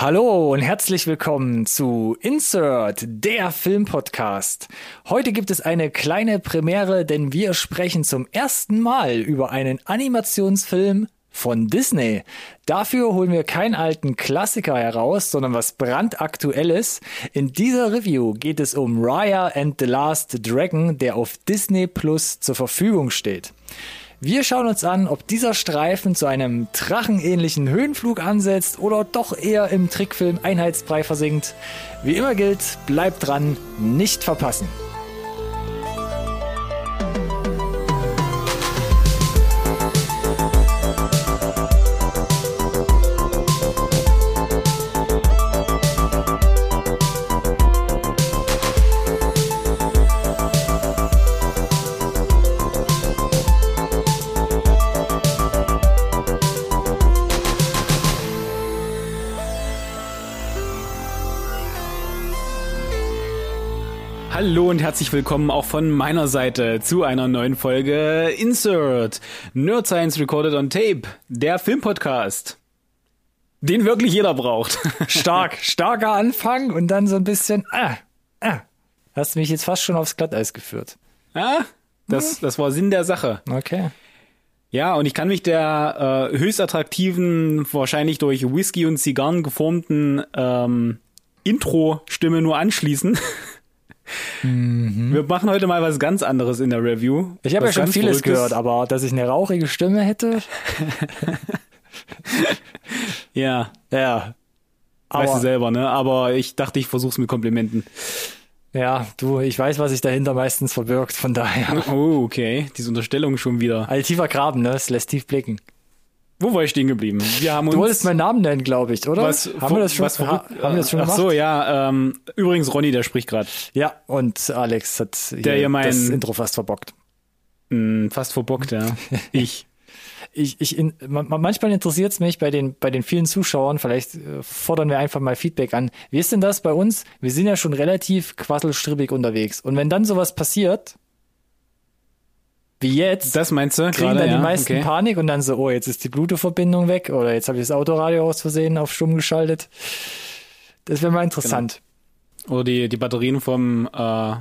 Hallo und herzlich willkommen zu Insert, der Filmpodcast. Heute gibt es eine kleine Premiere, denn wir sprechen zum ersten Mal über einen Animationsfilm von Disney. Dafür holen wir keinen alten Klassiker heraus, sondern was brandaktuelles. In dieser Review geht es um Raya and the Last Dragon, der auf Disney Plus zur Verfügung steht. Wir schauen uns an, ob dieser Streifen zu einem drachenähnlichen Höhenflug ansetzt oder doch eher im Trickfilm Einheitsbrei versinkt. Wie immer gilt, bleibt dran, nicht verpassen. Hallo und herzlich willkommen auch von meiner Seite zu einer neuen Folge Insert Nerd Science Recorded on Tape, der Filmpodcast, den wirklich jeder braucht. Stark, starker Anfang und dann so ein bisschen, ah, ah. Hast du mich jetzt fast schon aufs Glatteis geführt. Ja, das, das war Sinn der Sache. Okay. Ja, und ich kann mich der äh, höchst attraktiven, wahrscheinlich durch Whisky und Zigarren geformten ähm, Intro-Stimme nur anschließen. Mhm. Wir machen heute mal was ganz anderes in der Review. Ich habe ja schon vieles gehört, aber dass ich eine rauchige Stimme hätte. ja. Ja. Aber, weißt du selber, ne? Aber ich dachte, ich versuch's mit Komplimenten. Ja, du, ich weiß, was sich dahinter meistens verbirgt, von daher. Oh, okay. Diese Unterstellung schon wieder. Ein tiefer Graben, ne? Es lässt tief blicken. Wo war ich stehen geblieben? Wir haben uns du wolltest meinen Namen nennen, glaube ich, oder? Was, haben wir das schon, was, ha, haben wir das schon gemacht? Ach so, ja. Ähm, übrigens, Ronny, der spricht gerade. Ja, und Alex hat hier der hier mein, das Intro fast verbockt. Mh, hm, fast verbockt, ja. ich. Ich, ich in, manchmal interessiert es mich bei den, bei den vielen Zuschauern, vielleicht äh, fordern wir einfach mal Feedback an. Wie ist denn das bei uns? Wir sind ja schon relativ quasselstribbig unterwegs. Und wenn dann sowas passiert, wie jetzt. Das meinst du? Kriegen gerade, dann die ja, meisten okay. Panik und dann so, oh, jetzt ist die Bluetooth-Verbindung weg oder jetzt habe ich das Autoradio aus Versehen auf stumm geschaltet. Das wäre mal interessant. Genau. Oder die, die Batterien vom, äh,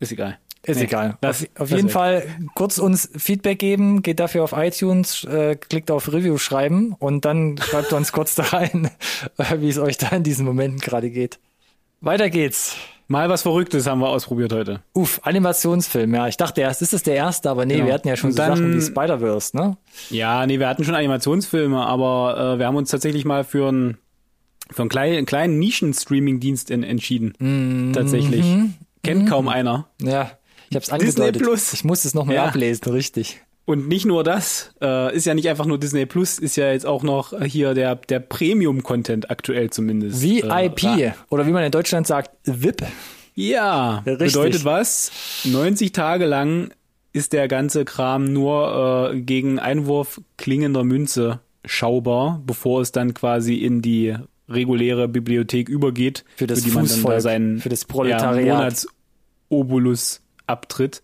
ist egal. Ist nee, egal. Das, auf, auf jeden Fall kurz uns Feedback geben, geht dafür auf iTunes, äh, klickt auf Review schreiben und dann schreibt uns kurz da rein, wie es euch da in diesen Momenten gerade geht. Weiter geht's. Mal was Verrücktes haben wir ausprobiert heute. Uff, Animationsfilm, ja. Ich dachte erst, ist es der erste, aber nee, genau. wir hatten ja schon so dann, Sachen wie Spider-Verse, ne? Ja, nee, wir hatten schon Animationsfilme, aber äh, wir haben uns tatsächlich mal für einen für einen kleinen, einen kleinen Nischen-Streaming-Dienst entschieden. Mm -hmm. Tatsächlich. Kennt mm -hmm. kaum einer. Ja, ich hab's angedeutet. Disney Plus. Ich muss es nochmal ja. ablesen, richtig. Und nicht nur das, äh, ist ja nicht einfach nur Disney Plus, ist ja jetzt auch noch hier der, der Premium-Content aktuell zumindest. VIP äh, oder wie man in Deutschland sagt, VIP. Ja, Richtig. bedeutet was? 90 Tage lang ist der ganze Kram nur äh, gegen Einwurf klingender Münze schaubar, bevor es dann quasi in die reguläre Bibliothek übergeht, für das für die man dann da seinen für das Proletariat. Ja, Monatsobolus abtritt.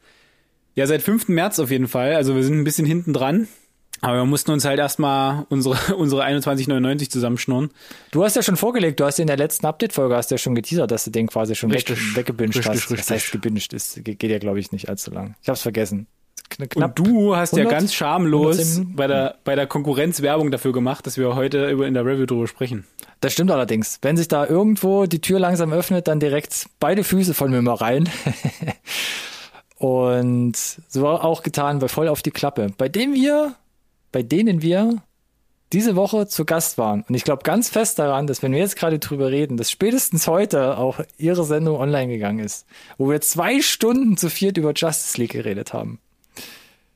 Ja, seit 5. März auf jeden Fall. Also wir sind ein bisschen hinten dran. Aber wir mussten uns halt erstmal unsere, unsere 21,99 zusammenschnurren. Du hast ja schon vorgelegt, du hast in der letzten Update-Folge hast ja schon geteasert, dass du den quasi schon richtig, weg, weggebinged richtig, hast. Richtig. Das heißt, gebinged ist, geht ja glaube ich nicht allzu lang. Ich hab's vergessen. Knapp Und du hast 100, ja ganz schamlos bei der, bei der Konkurrenz Werbung dafür gemacht, dass wir heute über in der Review drüber sprechen. Das stimmt allerdings. Wenn sich da irgendwo die Tür langsam öffnet, dann direkt beide Füße von mir mal rein. Und so auch getan bei Voll auf die Klappe, bei dem wir, bei denen wir diese Woche zu Gast waren. Und ich glaube ganz fest daran, dass wenn wir jetzt gerade drüber reden, dass spätestens heute auch ihre Sendung online gegangen ist, wo wir zwei Stunden zu viert über Justice League geredet haben.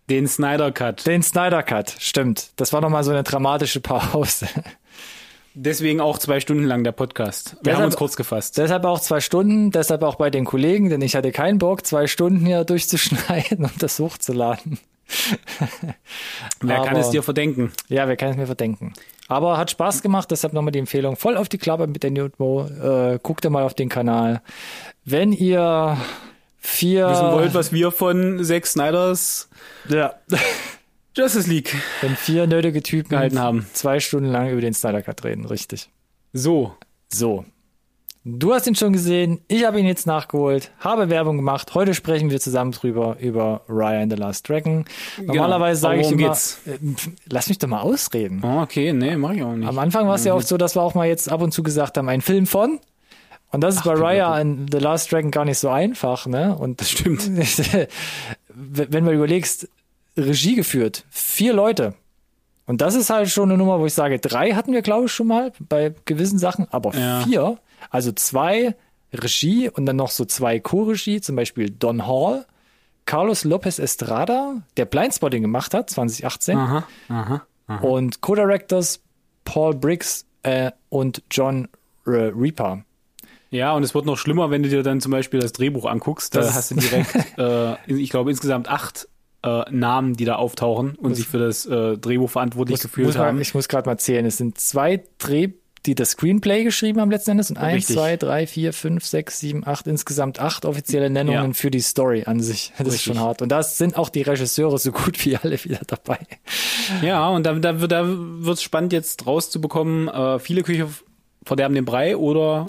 Den Snyder Cut. Den Snyder Cut, stimmt. Das war nochmal so eine dramatische Pause. Deswegen auch zwei Stunden lang der Podcast. Wir deshalb, haben uns kurz gefasst. Deshalb auch zwei Stunden, deshalb auch bei den Kollegen, denn ich hatte keinen Bock, zwei Stunden hier durchzuschneiden und das hochzuladen. wer Aber, kann es dir verdenken? Ja, wer kann es mir verdenken? Aber hat Spaß gemacht, deshalb nochmal die Empfehlung. Voll auf die Klappe mit der Newtmo. Äh, guckt ihr mal auf den Kanal. Wenn ihr vier... Wissen wollt, was wir von Zack Snyders... Ja. Justice League. Wenn vier nötige Typen gehalten haben. Zwei Stunden lang über den Snyder Cut reden, richtig. So, So. Du hast ihn schon gesehen, ich habe ihn jetzt nachgeholt, habe Werbung gemacht. Heute sprechen wir zusammen drüber über Raya and the Last Dragon. Genau. Normalerweise sage ich immer, geht's? Äh, lass mich doch mal ausreden. Oh, okay, nee, mach ich auch nicht. Am Anfang war es ja oft so, dass wir auch mal jetzt ab und zu gesagt haben, ein Film von und das ist Ach, bei Raya and The Last Dragon gar nicht so einfach, ne? Und das stimmt. wenn du überlegst, Regie geführt, vier Leute. Und das ist halt schon eine Nummer, wo ich sage, drei hatten wir, glaube ich, schon mal bei gewissen Sachen, aber ja. vier, also zwei Regie und dann noch so zwei Co-Regie, zum Beispiel Don Hall, Carlos Lopez Estrada, der Blindspotting gemacht hat, 2018. Aha, aha, aha. Und Co-Directors Paul Briggs äh, und John äh, Reaper. Ja, und es wird noch schlimmer, wenn du dir dann zum Beispiel das Drehbuch anguckst. Da hast du direkt, äh, ich glaube, insgesamt acht äh, Namen, die da auftauchen und muss, sich für das äh, Drehbuch verantwortlich muss, gefühlt muss haben. ich muss gerade mal zählen. Es sind zwei Dreh, die das Screenplay geschrieben haben letzten Endes und eins, zwei, drei, vier, fünf, sechs, sieben, acht, insgesamt acht offizielle Nennungen ja. für die Story an sich. Das Richtig. ist schon hart. Und da sind auch die Regisseure so gut wie alle wieder dabei. Ja, und da, da, da wird es spannend jetzt rauszubekommen. Äh, viele Küche verderben den Brei oder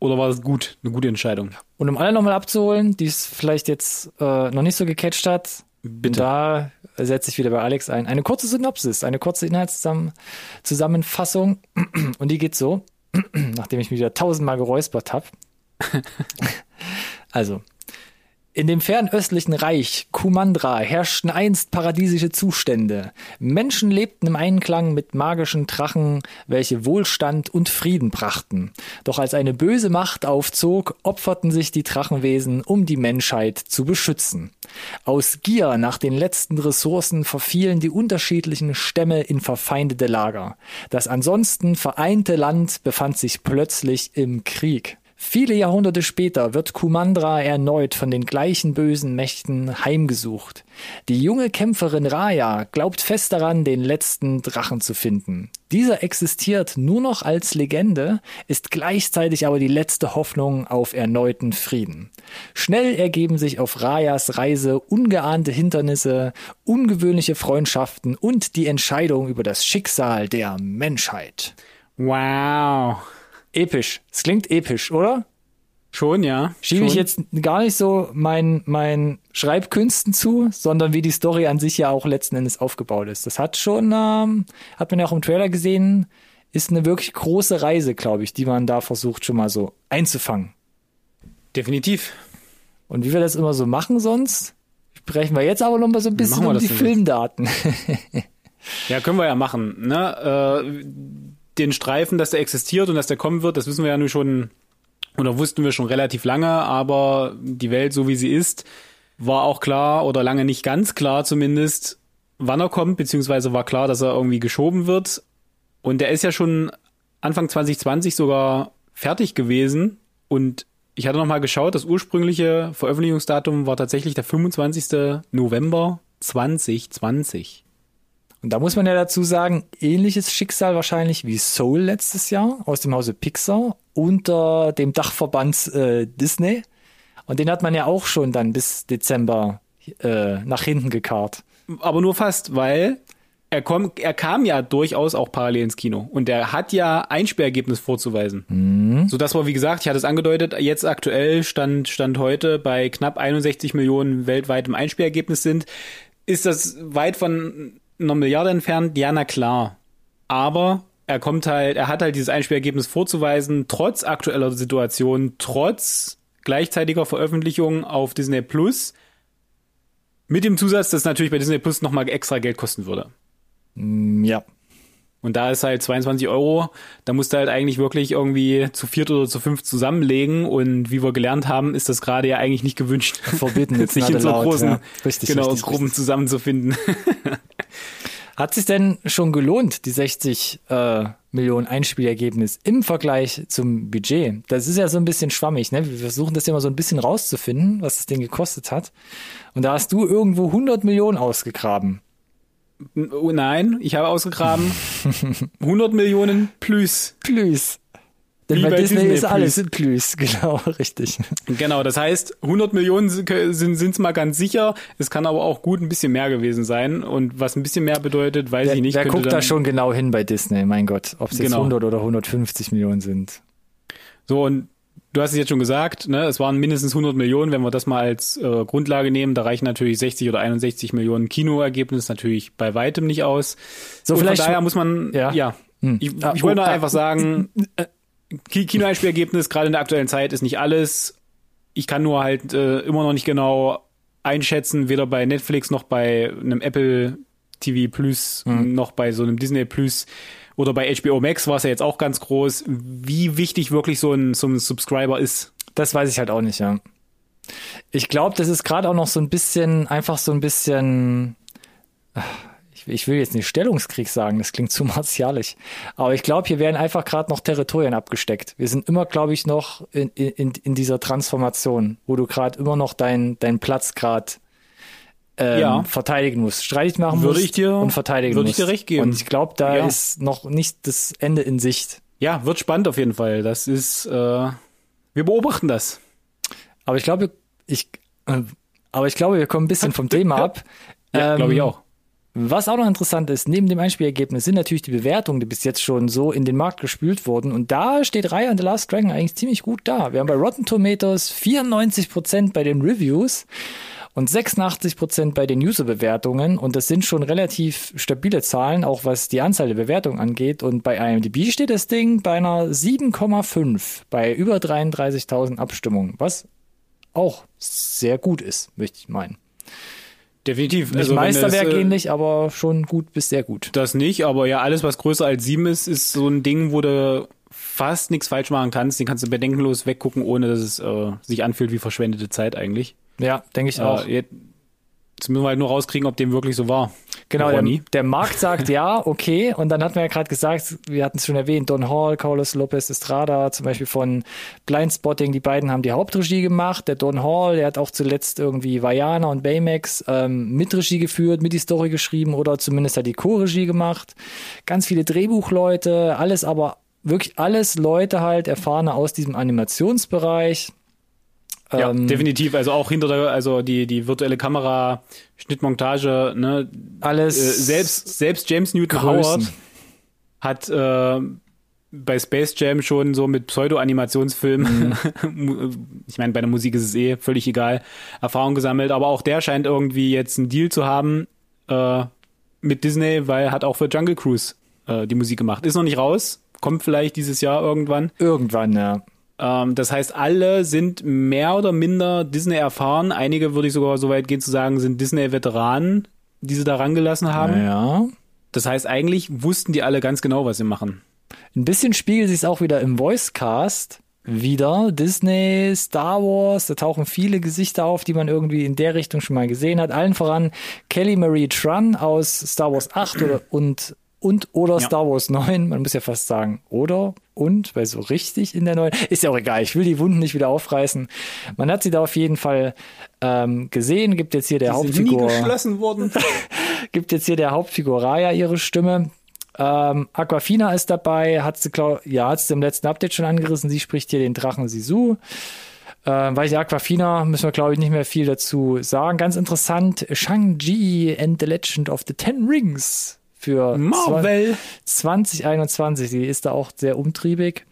oder war das gut, eine gute Entscheidung? Und um alle nochmal abzuholen, die es vielleicht jetzt äh, noch nicht so gecatcht hat, Bitte. da setze ich wieder bei Alex ein. Eine kurze Synopsis, eine kurze Inhaltszusammenfassung. Und die geht so, nachdem ich mich wieder tausendmal geräuspert habe. also, in dem fernöstlichen Reich Kumandra herrschten einst paradiesische Zustände. Menschen lebten im Einklang mit magischen Drachen, welche Wohlstand und Frieden brachten. Doch als eine böse Macht aufzog, opferten sich die Drachenwesen, um die Menschheit zu beschützen. Aus Gier nach den letzten Ressourcen verfielen die unterschiedlichen Stämme in verfeindete Lager. Das ansonsten vereinte Land befand sich plötzlich im Krieg. Viele Jahrhunderte später wird Kumandra erneut von den gleichen bösen Mächten heimgesucht. Die junge Kämpferin Raya glaubt fest daran, den letzten Drachen zu finden. Dieser existiert nur noch als Legende, ist gleichzeitig aber die letzte Hoffnung auf erneuten Frieden. Schnell ergeben sich auf Rayas Reise ungeahnte Hindernisse, ungewöhnliche Freundschaften und die Entscheidung über das Schicksal der Menschheit. Wow. Episch. Es klingt episch, oder? Schon, ja. Schiebe ich jetzt gar nicht so mein, mein Schreibkünsten zu, sondern wie die Story an sich ja auch letzten Endes aufgebaut ist. Das hat schon, ähm, hat man ja auch im Trailer gesehen, ist eine wirklich große Reise, glaube ich, die man da versucht schon mal so einzufangen. Definitiv. Und wie wir das immer so machen sonst, sprechen wir jetzt aber noch mal so ein bisschen um die Filmdaten. ja, können wir ja machen. Ne? Äh, den Streifen, dass der existiert und dass der kommen wird, das wissen wir ja nun schon, oder wussten wir schon relativ lange, aber die Welt, so wie sie ist, war auch klar oder lange nicht ganz klar zumindest, wann er kommt, beziehungsweise war klar, dass er irgendwie geschoben wird. Und der ist ja schon Anfang 2020 sogar fertig gewesen und ich hatte nochmal geschaut, das ursprüngliche Veröffentlichungsdatum war tatsächlich der 25. November 2020. Und da muss man ja dazu sagen, ähnliches Schicksal wahrscheinlich wie Soul letztes Jahr aus dem Hause Pixar unter dem Dachverband äh, Disney. Und den hat man ja auch schon dann bis Dezember äh, nach hinten gekarrt. Aber nur fast, weil er, kommt, er kam ja durchaus auch parallel ins Kino und er hat ja Einsperrergebnis vorzuweisen. Mhm. So dass wir, wie gesagt, ich hatte es angedeutet, jetzt aktuell stand, stand heute bei knapp 61 Millionen weltweitem Einsperrergebnis sind, ist das weit von einer Milliarde entfernt, ja, na klar. Aber er kommt halt, er hat halt dieses Einspielergebnis vorzuweisen, trotz aktueller Situation, trotz gleichzeitiger Veröffentlichung auf Disney Plus. Mit dem Zusatz, dass natürlich bei Disney Plus nochmal extra Geld kosten würde. Mm, ja. Und da ist halt 22 Euro, da musst du halt eigentlich wirklich irgendwie zu viert oder zu fünf zusammenlegen. Und wie wir gelernt haben, ist das gerade ja eigentlich nicht gewünscht. Verbieten jetzt nicht in so großen ja. richtig, genau, richtig, Gruppen richtig. zusammenzufinden. Hat sich denn schon gelohnt, die 60 äh, Millionen Einspielergebnis im Vergleich zum Budget? Das ist ja so ein bisschen schwammig, ne? Wir versuchen das ja mal so ein bisschen rauszufinden, was das Ding gekostet hat. Und da hast du irgendwo 100 Millionen ausgegraben. Oh nein, ich habe ausgegraben 100 Millionen plus. Plus. Denn bei, bei, Disney, Disney ist alles Plus, genau, richtig. Genau, das heißt, 100 Millionen sind es mal ganz sicher. Es kann aber auch gut ein bisschen mehr gewesen sein. Und was ein bisschen mehr bedeutet, weiß wer, ich nicht. Wer guckt da schon genau hin bei Disney? Mein Gott, ob es genau. jetzt 100 oder 150 Millionen sind. So, und du hast es jetzt schon gesagt, ne, es waren mindestens 100 Millionen, wenn wir das mal als äh, Grundlage nehmen, da reichen natürlich 60 oder 61 Millionen Kinoergebnis natürlich bei weitem nicht aus. So, und vielleicht von daher muss man, ja, ja hm. ich, ich wollte nur einfach sagen, äh, Kinoeinspielergebnis gerade in der aktuellen Zeit ist nicht alles. Ich kann nur halt äh, immer noch nicht genau einschätzen, weder bei Netflix noch bei einem Apple TV Plus, hm. noch bei so einem Disney Plus oder bei HBO Max war es ja jetzt auch ganz groß, wie wichtig wirklich so ein, so ein Subscriber ist. Das weiß ich halt auch nicht, ja. Ich glaube, das ist gerade auch noch so ein bisschen, einfach so ein bisschen, ich, ich, will jetzt nicht Stellungskrieg sagen, das klingt zu martialisch. Aber ich glaube, hier werden einfach gerade noch Territorien abgesteckt. Wir sind immer, glaube ich, noch in, in, in dieser Transformation, wo du gerade immer noch deinen dein Platz gerade ähm, ja. verteidigen muss, streitig machen würde muss ich dir, und verteidigen würde muss. ich dir recht geben. Und ich glaube, da ja. ist noch nicht das Ende in Sicht. Ja, wird spannend auf jeden Fall. Das ist, äh, wir beobachten das. Aber ich glaube, ich, äh, aber ich glaube, wir kommen ein bisschen vom Thema ab. Ja, ähm, glaube ich auch. Was auch noch interessant ist, neben dem Einspielergebnis sind natürlich die Bewertungen, die bis jetzt schon so in den Markt gespült wurden. Und da steht Raya and the Last Dragon eigentlich ziemlich gut da. Wir haben bei Rotten Tomatoes 94% bei den Reviews und 86 Prozent bei den User-Bewertungen. Und das sind schon relativ stabile Zahlen, auch was die Anzahl der Bewertungen angeht. Und bei IMDb steht das Ding bei einer 7,5 bei über 33.000 Abstimmungen, was auch sehr gut ist, möchte ich meinen. Definitiv. Nicht also Meisterwerk es, äh, ähnlich, aber schon gut bis sehr gut. Das nicht, aber ja, alles, was größer als sieben ist, ist so ein Ding, wo du fast nichts falsch machen kannst. Den kannst du bedenkenlos weggucken, ohne dass es äh, sich anfühlt wie verschwendete Zeit eigentlich. Ja, denke ich auch. Äh, jetzt müssen wir halt nur rauskriegen, ob dem wirklich so war. Genau, der, der, Markt sagt ja, okay. Und dann hatten wir ja gerade gesagt, wir hatten es schon erwähnt, Don Hall, Carlos Lopez Estrada, zum Beispiel von Blindspotting, die beiden haben die Hauptregie gemacht. Der Don Hall, der hat auch zuletzt irgendwie Vajana und Baymax ähm, Mitregie geführt, mit die Story geschrieben oder zumindest hat die Co-Regie gemacht. Ganz viele Drehbuchleute, alles aber wirklich alles Leute halt, erfahrene aus diesem Animationsbereich. Ja, ähm, definitiv. Also auch hinter der, also die, die virtuelle Kamera, Schnittmontage, ne? Alles. Äh, selbst, selbst James Newton Größen. Howard hat äh, bei Space Jam schon so mit Pseudo-Animationsfilmen, mhm. ich meine, bei der Musik ist es eh völlig egal, Erfahrung gesammelt, aber auch der scheint irgendwie jetzt einen Deal zu haben äh, mit Disney, weil er hat auch für Jungle Cruise äh, die Musik gemacht. Ist noch nicht raus, kommt vielleicht dieses Jahr irgendwann. Irgendwann, ja. Ähm, das heißt, alle sind mehr oder minder Disney erfahren. Einige würde ich sogar so weit gehen zu sagen, sind Disney-Veteranen, die sie da rangelassen haben. Ja. Das heißt, eigentlich wussten die alle ganz genau, was sie machen. Ein bisschen spiegelt sich es auch wieder im Voicecast wieder. Disney, Star Wars, da tauchen viele Gesichter auf, die man irgendwie in der Richtung schon mal gesehen hat. Allen voran Kelly Marie Tran aus Star Wars 8 oder, und und oder ja. Star Wars 9. Man muss ja fast sagen, oder und, weil so richtig in der neuen. Ist ja auch egal, ich will die Wunden nicht wieder aufreißen. Man hat sie da auf jeden Fall ähm, gesehen, gibt jetzt hier der die Hauptfigur. Sind nie geschlossen worden. gibt jetzt hier der Hauptfigur Raya ihre Stimme. Ähm, Aquafina ist dabei, hat sie, glaub, ja, hat sie im letzten Update schon angerissen. Sie spricht hier den Drachen Sisu. Ähm, weil die Aquafina müssen wir, glaube ich, nicht mehr viel dazu sagen. Ganz interessant, Shang-Chi and the Legend of the Ten Rings für Marvel 2021. Die ist da auch sehr umtriebig.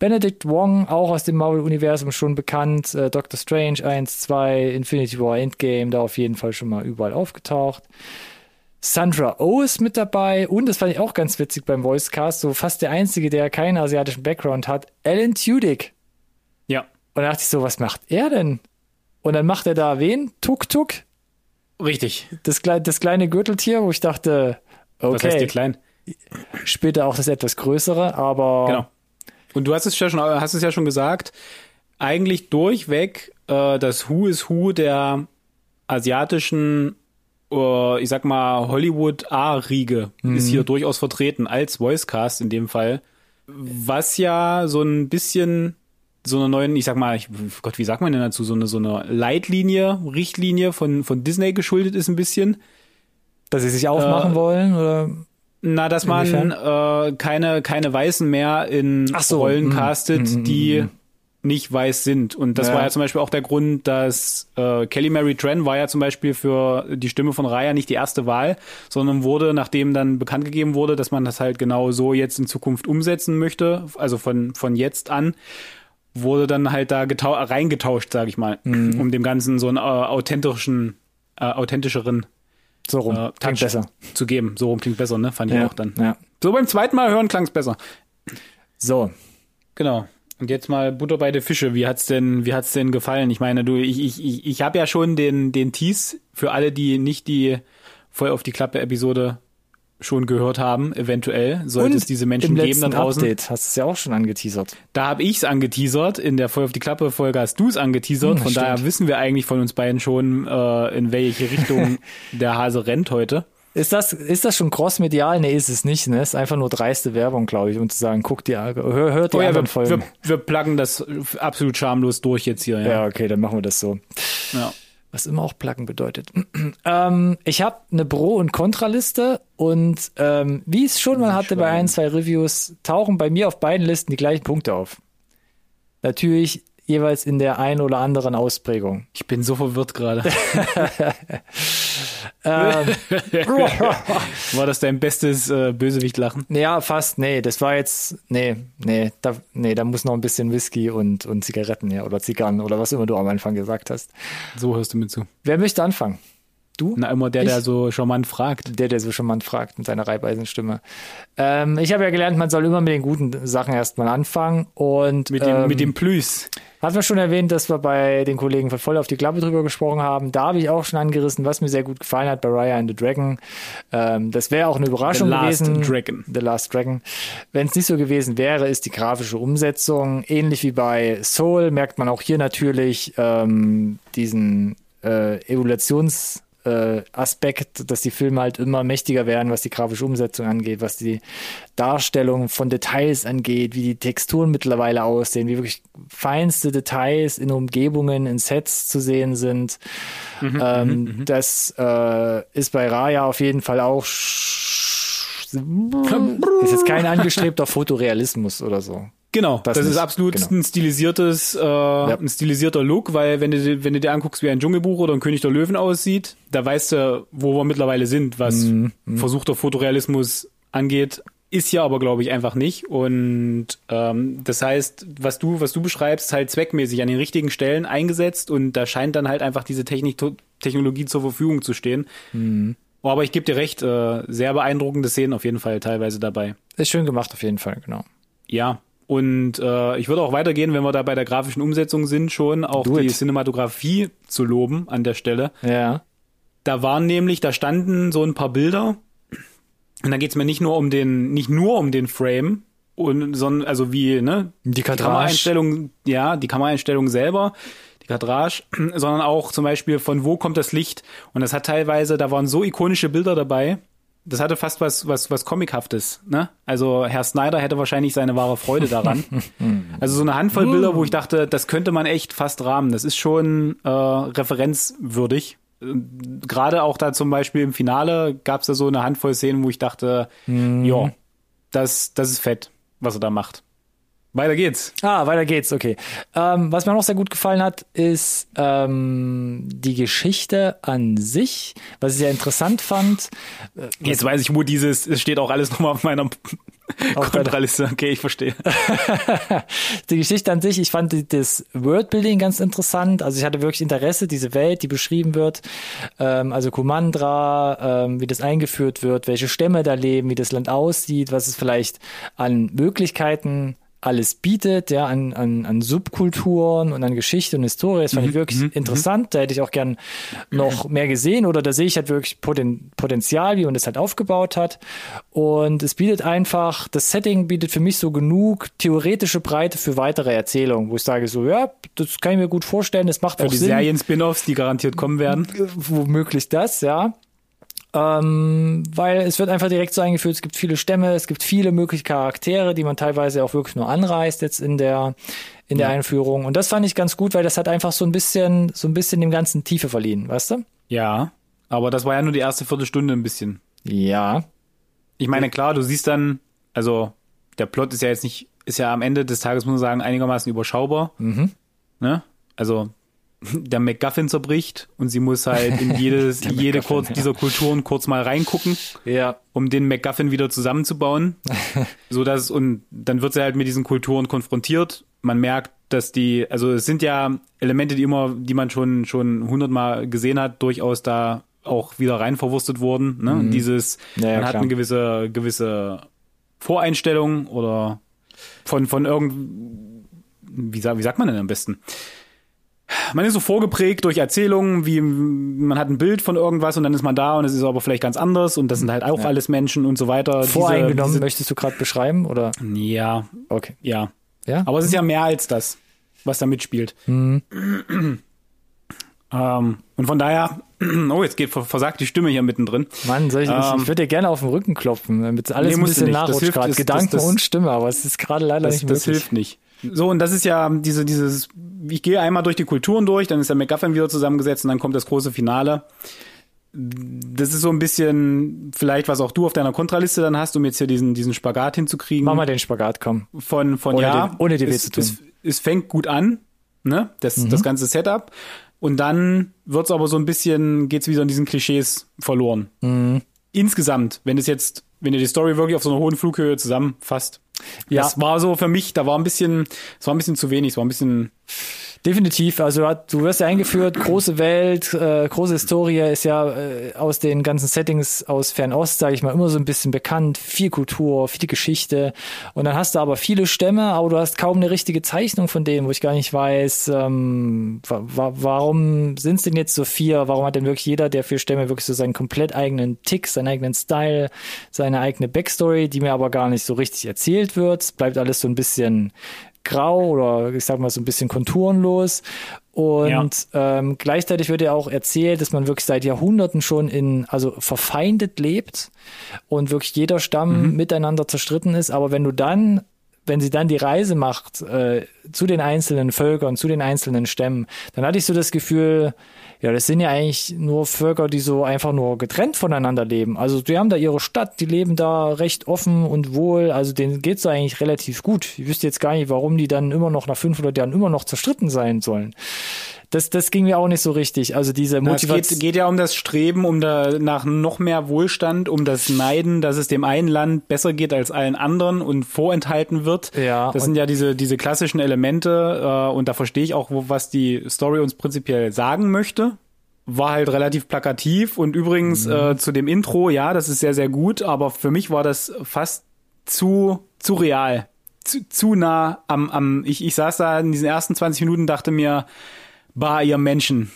Benedict Wong, auch aus dem Marvel-Universum schon bekannt. Äh, Doctor Strange 1, 2, Infinity War Endgame, da auf jeden Fall schon mal überall aufgetaucht. Sandra Oh ist mit dabei und das fand ich auch ganz witzig beim Voicecast, so fast der einzige, der keinen asiatischen Background hat, Alan Tudyk. Ja. Und da dachte ich so, was macht er denn? Und dann macht er da wen? Tuk Tuk? Richtig. Das, das kleine Gürteltier, wo ich dachte, Okay. Was heißt hier klein? Später auch das etwas größere, aber. Genau. Und du hast es ja schon, hast es ja schon gesagt, eigentlich durchweg äh, das Who is Who der asiatischen, äh, ich sag mal, Hollywood A-Riege mhm. ist hier durchaus vertreten, als Voicecast in dem Fall. Was ja so ein bisschen so eine neuen, ich sag mal, ich, Gott, wie sagt man denn dazu, so eine, so eine Leitlinie, Richtlinie von, von Disney geschuldet ist ein bisschen dass sie sich aufmachen äh, wollen? Oder? Na, dass man äh, keine, keine Weißen mehr in so. Rollen mm, castet, mm, die nicht weiß sind. Und das ja. war ja zum Beispiel auch der Grund, dass äh, Kelly Mary Tran war ja zum Beispiel für die Stimme von Raya nicht die erste Wahl, sondern wurde, nachdem dann bekannt gegeben wurde, dass man das halt genau so jetzt in Zukunft umsetzen möchte, also von, von jetzt an, wurde dann halt da reingetauscht, sag ich mal, mhm. um dem Ganzen so einen äh, authentischen, äh, authentischeren so rum äh, klingt besser zu geben. So rum klingt besser, ne? Fand ich ja, auch dann. Ja. So beim zweiten Mal hören klang es besser. So. Genau. Und jetzt mal Butter bei der Fische. Wie hat's denn, wie hat's denn gefallen? Ich meine, du, ich, ich, ich, ich habe ja schon den, den Tease für alle, die nicht die voll auf die Klappe Episode schon gehört haben, eventuell, sollte Und es diese Menschen geben da draußen. Update hast du es ja auch schon angeteasert. Da habe ich es angeteasert, in der Voll auf die Klappe Folge hast du es angeteasert, hm, von stimmt. daher wissen wir eigentlich von uns beiden schon, äh, in welche Richtung der Hase rennt heute. Ist das, ist das schon crossmedial? Nee, ist es nicht. Ne? Ist einfach nur dreiste Werbung, glaube ich, um zu sagen, guck dir, hör, hört die oh ja, anderen wir, Folgen. Wir, wir pluggen das absolut schamlos durch jetzt hier. Ja. ja, okay, dann machen wir das so. Ja was immer auch Pluggen bedeutet. ähm, ich habe eine Pro- und Kontraliste und ähm, wie es schon mal hatte bei ein, zwei Reviews, tauchen bei mir auf beiden Listen die gleichen Punkte auf. Natürlich jeweils in der einen oder anderen Ausprägung. Ich bin so verwirrt gerade. ähm, war das dein bestes äh, Bösewicht-Lachen? Ja, fast. Nee, das war jetzt. Nee, nee, da, nee, da muss noch ein bisschen Whisky und, und Zigaretten her oder Zigarren oder was immer du am Anfang gesagt hast. So hörst du mir zu. Wer möchte anfangen? Du? Na, immer der, ich? der so charmant fragt. Der, der so charmant fragt mit seiner Reibeisenstimme. Ähm, ich habe ja gelernt, man soll immer mit den guten Sachen erstmal anfangen und. Mit dem, ähm, mit dem Plüs. Hatten wir schon erwähnt, dass wir bei den Kollegen von Voll auf die Klappe drüber gesprochen haben. Da habe ich auch schon angerissen, was mir sehr gut gefallen hat bei Raya and the Dragon. Ähm, das wäre auch eine Überraschung the Last gewesen. Dragon. The Last Dragon. Wenn es nicht so gewesen wäre, ist die grafische Umsetzung ähnlich wie bei Soul, merkt man auch hier natürlich ähm, diesen äh, Evaluations- äh, Aspekt, dass die Filme halt immer mächtiger werden, was die grafische Umsetzung angeht, was die Darstellung von Details angeht, wie die Texturen mittlerweile aussehen, wie wirklich feinste Details in Umgebungen, in Sets zu sehen sind. Mhm, ähm, mhm, mhm. das äh, ist bei Raya auf jeden Fall auch ist jetzt kein angestrebter Fotorealismus oder so. Genau, das, das ist absolut genau. ein stilisiertes, äh, ja. ein stilisierter Look, weil wenn du, wenn du dir anguckst, wie ein Dschungelbuch oder ein König der Löwen aussieht, da weißt du, wo wir mittlerweile sind, was mhm. mhm. versuchter Fotorealismus angeht. Ist ja aber, glaube ich, einfach nicht. Und ähm, das heißt, was du, was du beschreibst, halt zweckmäßig an den richtigen Stellen eingesetzt und da scheint dann halt einfach diese Technik, Technologie zur Verfügung zu stehen. Mhm. Aber ich gebe dir recht, äh, sehr beeindruckende Szenen auf jeden Fall teilweise dabei. Ist schön gemacht auf jeden Fall, genau. Ja, und äh, ich würde auch weitergehen, wenn wir da bei der grafischen Umsetzung sind, schon auch Do die it. Cinematografie zu loben an der Stelle. Ja. Da waren nämlich, da standen so ein paar Bilder. Und da geht's mir nicht nur um den, nicht nur um den Frame, und, sondern, also wie, ne? Die, die Kameraeinstellung, ja, die Kameraeinstellung selber, die Kadrage, sondern auch zum Beispiel von wo kommt das Licht. Und das hat teilweise, da waren so ikonische Bilder dabei, das hatte fast was, was, was Comichaftes, ne? Also Herr Snyder hätte wahrscheinlich seine wahre Freude daran. also so eine Handvoll Bilder, wo ich dachte, das könnte man echt fast rahmen. Das ist schon äh, referenzwürdig. Gerade auch da zum Beispiel im Finale gab es da so eine Handvoll Szenen, wo ich dachte, mhm. ja, das, das ist fett, was er da macht. Weiter geht's. Ah, weiter geht's, okay. Ähm, was mir noch sehr gut gefallen hat, ist ähm, die Geschichte an sich, was ich sehr interessant fand. Äh, Jetzt weiß ich, wo dieses, es steht auch alles nochmal auf meiner Kontraliste. Okay, ich verstehe. die Geschichte an sich, ich fand das Worldbuilding ganz interessant. Also ich hatte wirklich Interesse, diese Welt, die beschrieben wird. Ähm, also Kumandra, ähm, wie das eingeführt wird, welche Stämme da leben, wie das Land aussieht, was es vielleicht an Möglichkeiten alles bietet, ja, an, an, an Subkulturen und an Geschichte und Historie. Das fand mhm, ich wirklich mhm, mhm, interessant. Da hätte ich auch gern noch mehr gesehen oder da sehe ich halt wirklich Poten Potenzial, wie man das halt aufgebaut hat. Und es bietet einfach, das Setting bietet für mich so genug theoretische Breite für weitere Erzählungen, wo ich sage so, ja, das kann ich mir gut vorstellen, das macht für auch die Sinn. Serien-Spin-Offs, die garantiert kommen werden. Womöglich das, ja. Ähm, weil es wird einfach direkt so eingeführt, es gibt viele Stämme, es gibt viele mögliche Charaktere, die man teilweise auch wirklich nur anreißt jetzt in der, in der ja. Einführung. Und das fand ich ganz gut, weil das hat einfach so ein bisschen, so ein bisschen dem Ganzen Tiefe verliehen, weißt du? Ja, aber das war ja nur die erste Viertelstunde ein bisschen. Ja. Ich meine, klar, du siehst dann, also der Plot ist ja jetzt nicht, ist ja am Ende des Tages, muss man sagen, einigermaßen überschaubar. Mhm. Ne? Also der McGuffin zerbricht und sie muss halt in jedes, jede kurz, ja. dieser Kulturen kurz mal reingucken, ja. um den McGuffin wieder zusammenzubauen. so dass, und dann wird sie halt mit diesen Kulturen konfrontiert. Man merkt, dass die, also es sind ja Elemente, die immer, die man schon schon hundertmal gesehen hat, durchaus da auch wieder rein verwurstet wurden. Ne? Mhm. Dieses, ja, ja, man hat klar. eine gewisse gewisse Voreinstellung oder von von irgend, wie, wie sagt man denn am besten? Man ist so vorgeprägt durch Erzählungen, wie man hat ein Bild von irgendwas und dann ist man da und es ist aber vielleicht ganz anders und das sind halt auch ja. alles Menschen und so weiter. Voreingenommen diese, diese, möchtest du gerade beschreiben oder? Ja, okay, ja, ja. Aber es ist ja mehr als das, was da mitspielt. Mhm. ähm, und von daher, oh, jetzt geht versagt die Stimme hier mittendrin. Mann, soll ich, ähm, ich, ich würde dir gerne auf den Rücken klopfen, damit alles nee, ein bisschen nachrutscht gerade. Gedanken das, das, und Stimme, aber es ist gerade leider das, nicht möglich. Das hilft nicht. So, und das ist ja diese, dieses, ich gehe einmal durch die Kulturen durch, dann ist der McGuffin wieder zusammengesetzt und dann kommt das große Finale. Das ist so ein bisschen vielleicht, was auch du auf deiner Kontraliste dann hast, um jetzt hier diesen, diesen Spagat hinzukriegen. Mach mal den Spagat, komm. Von, von ohne ja. Die, ohne die weh zu tun. Es, es, fängt gut an, ne? Das, mhm. das ganze Setup. Und dann wird's aber so ein bisschen, geht's wieder in diesen Klischees verloren. Mhm. Insgesamt, wenn es jetzt, wenn ihr die Story wirklich auf so einer hohen Flughöhe zusammenfasst, ja. Das war so für mich, da war ein bisschen, es war ein bisschen zu wenig, es war ein bisschen Definitiv, also du wirst ja eingeführt, große Welt, äh, große Historie ist ja äh, aus den ganzen Settings aus Fernost, sage ich mal, immer so ein bisschen bekannt, viel Kultur, viel Geschichte. Und dann hast du aber viele Stämme, aber du hast kaum eine richtige Zeichnung von denen, wo ich gar nicht weiß, ähm, wa warum sind es denn jetzt so vier, warum hat denn wirklich jeder der vier Stämme wirklich so seinen komplett eigenen Tick, seinen eigenen Style, seine eigene Backstory, die mir aber gar nicht so richtig erzählt wird, es bleibt alles so ein bisschen grau oder ich sag mal so ein bisschen konturenlos. Und ja. ähm, gleichzeitig wird ja auch erzählt, dass man wirklich seit Jahrhunderten schon in, also verfeindet lebt und wirklich jeder Stamm mhm. miteinander zerstritten ist. Aber wenn du dann wenn sie dann die Reise macht äh, zu den einzelnen Völkern, zu den einzelnen Stämmen, dann hatte ich so das Gefühl, ja, das sind ja eigentlich nur Völker, die so einfach nur getrennt voneinander leben. Also die haben da ihre Stadt, die leben da recht offen und wohl. Also denen geht's da eigentlich relativ gut. Ich wüsste jetzt gar nicht, warum die dann immer noch nach 500 Jahren immer noch zerstritten sein sollen das, das ging mir auch nicht so richtig. Also diese Motivation. Es geht, geht ja um das Streben, um da nach noch mehr Wohlstand, um das Neiden, dass es dem einen Land besser geht als allen anderen und vorenthalten wird. Ja. Das sind ja diese, diese klassischen Elemente, äh, und da verstehe ich auch, wo, was die Story uns prinzipiell sagen möchte. War halt relativ plakativ und übrigens mhm. äh, zu dem Intro, ja, das ist sehr, sehr gut, aber für mich war das fast zu, zu real. Zu, zu nah am, am, ich, ich saß da in diesen ersten 20 Minuten, dachte mir, bah, ihr Menschen.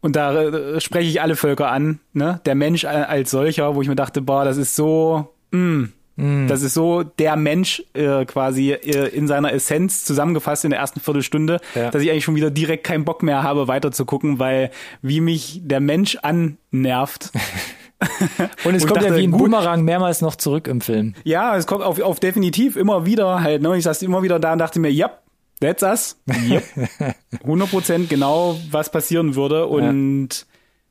Und da äh, spreche ich alle Völker an, ne? Der Mensch als solcher, wo ich mir dachte, bah, das ist so, mh, mm. das ist so der Mensch äh, quasi äh, in seiner Essenz zusammengefasst in der ersten Viertelstunde, ja. dass ich eigentlich schon wieder direkt keinen Bock mehr habe, weiter zu gucken, weil wie mich der Mensch annervt. Und es und kommt dachte, ja wie ein Boomerang mehrmals noch zurück im Film. Ja, es kommt auf, auf definitiv immer wieder halt. Ne? Ich saß immer wieder da und dachte mir, ja, That's us. Yep. 100% genau, was passieren würde. Und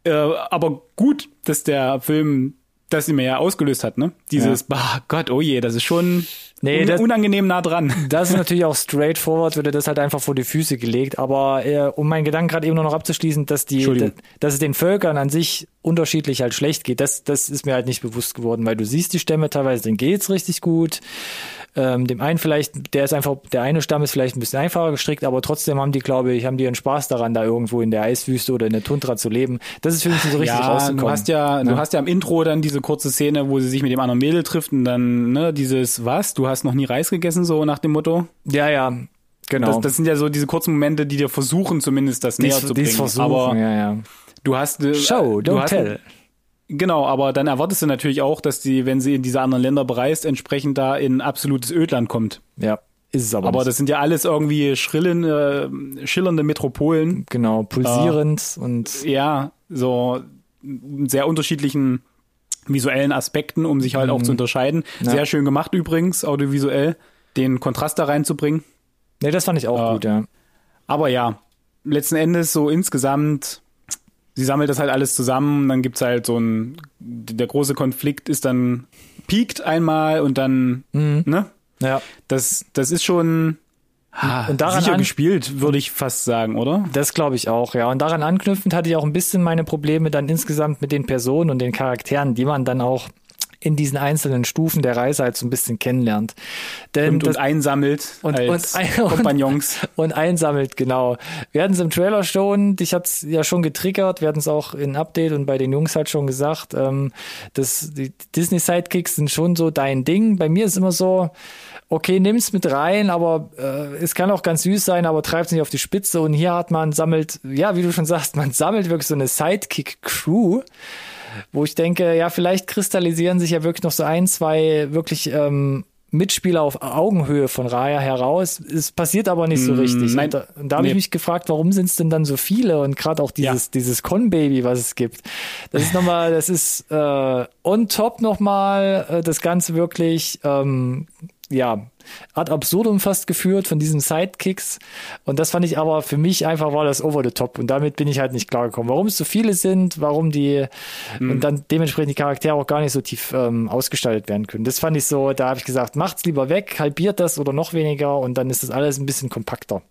ja. äh, aber gut, dass der Film das in mir ja ausgelöst hat, ne? Dieses, ja. bah, Gott, oh je, das ist schon nee, un das, unangenehm nah dran. Das ist natürlich auch straightforward, würde das halt einfach vor die Füße gelegt. Aber äh, um meinen Gedanken gerade eben noch abzuschließen, dass die, dass es den Völkern an sich unterschiedlich halt schlecht geht, das, das ist mir halt nicht bewusst geworden, weil du siehst die Stämme teilweise, denen geht's richtig gut. Ähm, dem einen vielleicht, der ist einfach, der eine Stamm ist vielleicht ein bisschen einfacher gestrickt, aber trotzdem haben die, glaube ich, haben die einen Spaß daran, da irgendwo in der Eiswüste oder in der Tundra zu leben. Das ist für mich so richtig ja, rausgekommen. Du hast ja, ja, du hast ja am Intro dann diese kurze Szene, wo sie sich mit dem anderen Mädel trifft und dann, ne, dieses, was, du hast noch nie Reis gegessen, so nach dem Motto? Ja, ja, Genau. Das, das sind ja so diese kurzen Momente, die dir versuchen, zumindest das näher zu bringen. Versuchen, aber ja, ja. du hast äh, Show, don't du hast, tell. Genau, aber dann erwartest du natürlich auch, dass die, wenn sie in diese anderen Länder bereist, entsprechend da in absolutes Ödland kommt. Ja, ist es aber. Aber nicht. das sind ja alles irgendwie schrillen, äh, schillernde Metropolen. Genau, pulsierend äh, und. Ja, so sehr unterschiedlichen visuellen Aspekten, um sich halt mhm. auch zu unterscheiden. Ja. Sehr schön gemacht übrigens, audiovisuell, den Kontrast da reinzubringen. Nee, das fand ich auch äh, gut, ja. Aber ja, letzten Endes so insgesamt sie sammelt das halt alles zusammen, dann gibt's halt so ein, der große Konflikt ist dann, piekt einmal und dann, mhm. ne? Ja. Das, das ist schon, und daran sicher gespielt, würde ich fast sagen, oder? Das glaube ich auch, ja. Und daran anknüpfend hatte ich auch ein bisschen meine Probleme dann insgesamt mit den Personen und den Charakteren, die man dann auch in diesen einzelnen Stufen der Reise halt so ein bisschen kennenlernt. Denn und, das, und einsammelt und, als und, Kompagnons. Und, und, einsammelt, genau. Wir hatten es im Trailer schon, dich hat's ja schon getriggert, wir hatten es auch in Update und bei den Jungs halt schon gesagt, ähm, dass die Disney Sidekicks sind schon so dein Ding. Bei mir ist immer so, okay, nimm's mit rein, aber äh, es kann auch ganz süß sein, aber treibt's nicht auf die Spitze. Und hier hat man sammelt, ja, wie du schon sagst, man sammelt wirklich so eine Sidekick-Crew wo ich denke, ja, vielleicht kristallisieren sich ja wirklich noch so ein, zwei wirklich ähm, Mitspieler auf Augenhöhe von Raya heraus. Es passiert aber nicht so mm, richtig. Nein, und da, da habe nee. ich mich gefragt, warum sind es denn dann so viele und gerade auch dieses, ja. dieses Con-Baby, was es gibt. Das ist nochmal, das ist äh, on top nochmal äh, das Ganze wirklich ähm, ja, ad absurdum fast geführt von diesen Sidekicks. Und das fand ich aber für mich einfach war das over the top. Und damit bin ich halt nicht klargekommen. Warum es so viele sind, warum die mhm. und dann dementsprechend die Charaktere auch gar nicht so tief ähm, ausgestaltet werden können. Das fand ich so, da habe ich gesagt, macht's lieber weg, halbiert das oder noch weniger und dann ist das alles ein bisschen kompakter.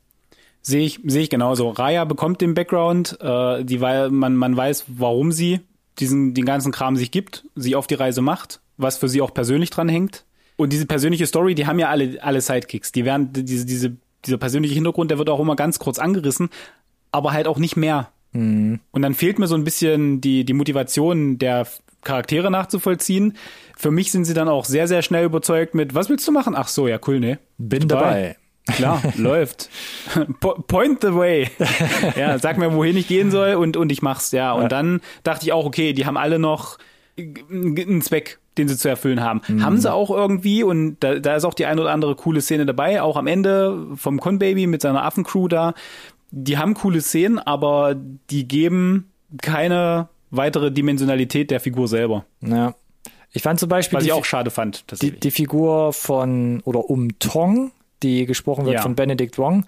Sehe ich, sehe ich genauso. Raya bekommt den Background, äh, die, weil man, man weiß, warum sie diesen, den ganzen Kram sich gibt, sie auf die Reise macht, was für sie auch persönlich dran hängt. Und diese persönliche Story, die haben ja alle, alle Sidekicks. Die werden, diese, diese, dieser persönliche Hintergrund, der wird auch immer ganz kurz angerissen, aber halt auch nicht mehr. Mhm. Und dann fehlt mir so ein bisschen die, die Motivation der Charaktere nachzuvollziehen. Für mich sind sie dann auch sehr, sehr schnell überzeugt mit, was willst du machen? Ach so, ja, cool, ne? Bin dabei. dabei. Klar, läuft. Point the way. ja, sag mir, wohin ich gehen soll und, und ich mach's, ja. Und ja. dann dachte ich auch, okay, die haben alle noch einen Zweck den sie zu erfüllen haben. Mhm. Haben sie auch irgendwie und da, da ist auch die ein oder andere coole Szene dabei, auch am Ende vom Con Baby mit seiner Affencrew da. Die haben coole Szenen, aber die geben keine weitere Dimensionalität der Figur selber. Ja. Ich fand zum Beispiel. Was ich auch schade fand. Die, die Figur von oder um Tong, die gesprochen wird ja. von Benedict Wong,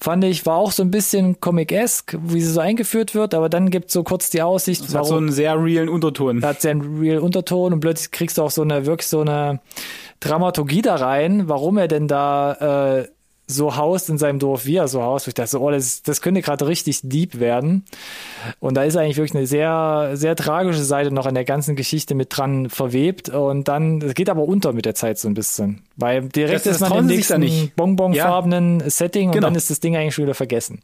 fand ich, war auch so ein bisschen Comic-esque, wie sie so eingeführt wird, aber dann gibt so kurz die Aussicht. Das warum, hat so einen sehr realen Unterton. Hat sehr einen real Unterton und plötzlich kriegst du auch so eine, wirklich so eine Dramaturgie da rein, warum er denn da äh, so haust in seinem Dorf, wie er so haust. Ich dachte so, oh, das, das könnte gerade richtig deep werden. Und da ist eigentlich wirklich eine sehr, sehr tragische Seite noch an der ganzen Geschichte mit dran verwebt. Und dann, es geht aber unter mit der Zeit so ein bisschen. Weil direkt das, ist man im nächsten bonbonfarbenen ja. Setting und genau. dann ist das Ding eigentlich schon wieder vergessen.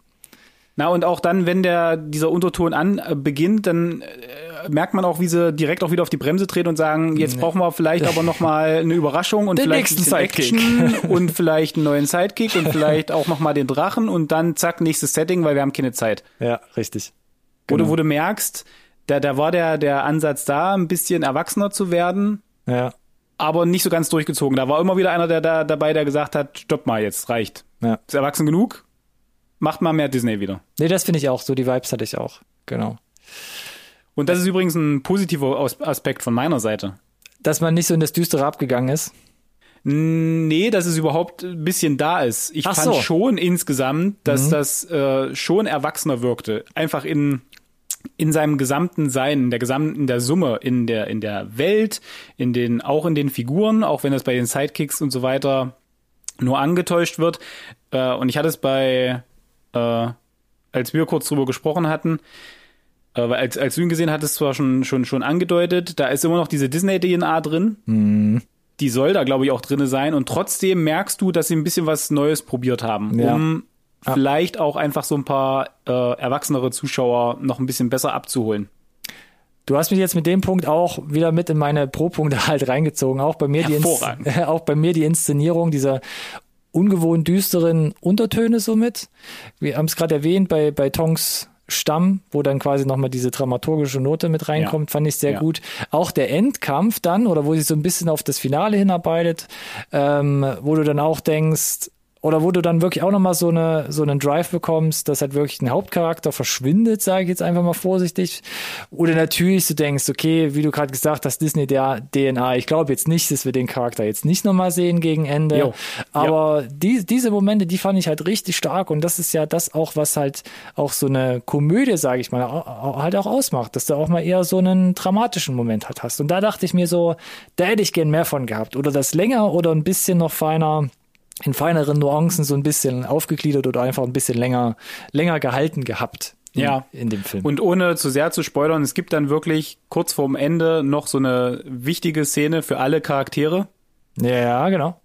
Na, und auch dann, wenn der, dieser Unterton an äh, beginnt, dann äh, merkt man auch, wie sie direkt auch wieder auf die Bremse treten und sagen, jetzt nee. brauchen wir vielleicht aber noch mal eine Überraschung und den vielleicht nächsten Sidekick und vielleicht einen neuen Sidekick und vielleicht auch noch mal den Drachen und dann zack, nächstes Setting, weil wir haben keine Zeit. Ja, richtig. Genau. Oder wo du merkst, da, da war der, der Ansatz da, ein bisschen erwachsener zu werden. Ja. Aber nicht so ganz durchgezogen. Da war immer wieder einer der da dabei, der gesagt hat, stopp mal, jetzt reicht. Ja. Ist erwachsen genug, macht mal mehr Disney wieder. Nee, das finde ich auch so. Die Vibes hatte ich auch. Genau. Und das ist übrigens ein positiver Aspekt von meiner Seite. Dass man nicht so in das Düstere abgegangen ist? Nee, dass es überhaupt ein bisschen da ist. Ich Ach fand so. schon insgesamt, dass mhm. das äh, schon erwachsener wirkte. Einfach in in seinem gesamten Sein, in der gesamten, in der Summe, in der, in der Welt, in den, auch in den Figuren, auch wenn das bei den Sidekicks und so weiter nur angetäuscht wird. Äh, und ich hatte es bei äh, als wir kurz drüber gesprochen hatten, äh, weil als, als du ihn gesehen hattest, zwar schon, schon, schon angedeutet, da ist immer noch diese Disney-DNA drin. Mhm. Die soll da, glaube ich, auch drinne sein. Und trotzdem merkst du, dass sie ein bisschen was Neues probiert haben, ja. um ja. vielleicht auch einfach so ein paar äh, erwachsenere Zuschauer noch ein bisschen besser abzuholen. Du hast mich jetzt mit dem Punkt auch wieder mit in meine Pro-Punkte halt reingezogen. Auch bei mir die, auch bei mir die Inszenierung dieser ungewohnt düsteren Untertöne somit. Wir haben es gerade erwähnt bei, bei Tongs Stamm, wo dann quasi nochmal diese dramaturgische Note mit reinkommt, ja. fand ich sehr ja. gut. Auch der Endkampf dann, oder wo sich so ein bisschen auf das Finale hinarbeitet, ähm, wo du dann auch denkst, oder wo du dann wirklich auch nochmal so, eine, so einen Drive bekommst, dass halt wirklich ein Hauptcharakter verschwindet, sage ich jetzt einfach mal vorsichtig. Oder natürlich du denkst, okay, wie du gerade gesagt hast, Disney der DNA. Ich glaube jetzt nicht, dass wir den Charakter jetzt nicht nochmal sehen gegen Ende. Jo. Aber ja. die, diese Momente, die fand ich halt richtig stark. Und das ist ja das auch, was halt auch so eine Komödie, sage ich mal, halt auch ausmacht, dass du auch mal eher so einen dramatischen Moment halt hast. Und da dachte ich mir so, da hätte ich gern mehr von gehabt. Oder das länger oder ein bisschen noch feiner in feineren Nuancen so ein bisschen aufgegliedert oder einfach ein bisschen länger, länger gehalten gehabt. in, ja. in dem Film. Und ohne zu sehr zu spoilern, es gibt dann wirklich kurz vorm Ende noch so eine wichtige Szene für alle Charaktere. Ja, genau.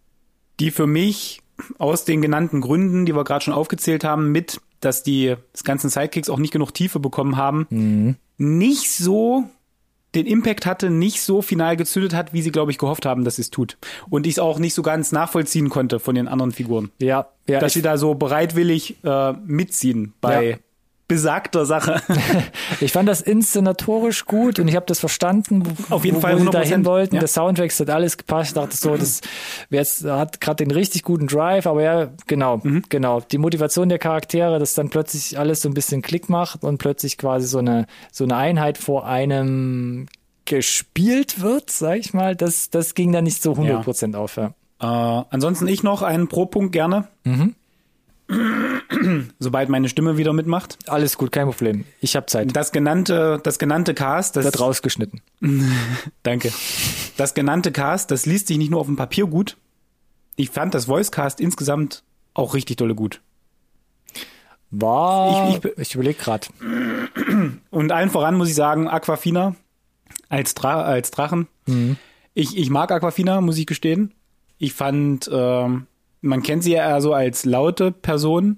Die für mich aus den genannten Gründen, die wir gerade schon aufgezählt haben, mit, dass die das ganzen Sidekicks auch nicht genug Tiefe bekommen haben, mhm. nicht so den Impact hatte, nicht so final gezündet hat, wie sie, glaube ich, gehofft haben, dass es tut. Und ich es auch nicht so ganz nachvollziehen konnte von den anderen Figuren. Ja, ja. Dass sie da so bereitwillig äh, mitziehen bei ja besagter Sache. ich fand das inszenatorisch gut und ich habe das verstanden, auf jeden wo, Fall, wo sie dahin wollten. Ja. Der Soundtrack hat alles gepasst. Ich dachte so, das jetzt hat gerade den richtig guten Drive, aber ja, genau, mhm. genau. Die Motivation der Charaktere, dass dann plötzlich alles so ein bisschen Klick macht und plötzlich quasi so eine so eine Einheit vor einem gespielt wird, sag ich mal, das das ging dann nicht so 100% ja. auf. Ja. Äh, ansonsten ich noch einen Pro-Punkt gerne. Mhm. Sobald meine Stimme wieder mitmacht. Alles gut, kein Problem. Ich habe Zeit. Das genannte, das genannte Cast, das wird rausgeschnitten. Danke. Das genannte Cast, das liest sich nicht nur auf dem Papier gut. Ich fand das Voicecast insgesamt auch richtig dolle gut. War, ich, ich, ich überlege gerade. Und allen voran muss ich sagen, Aquafina als, Dra als Drachen. Mhm. Ich, ich mag Aquafina, muss ich gestehen. Ich fand ähm, man kennt sie ja eher so als laute Person,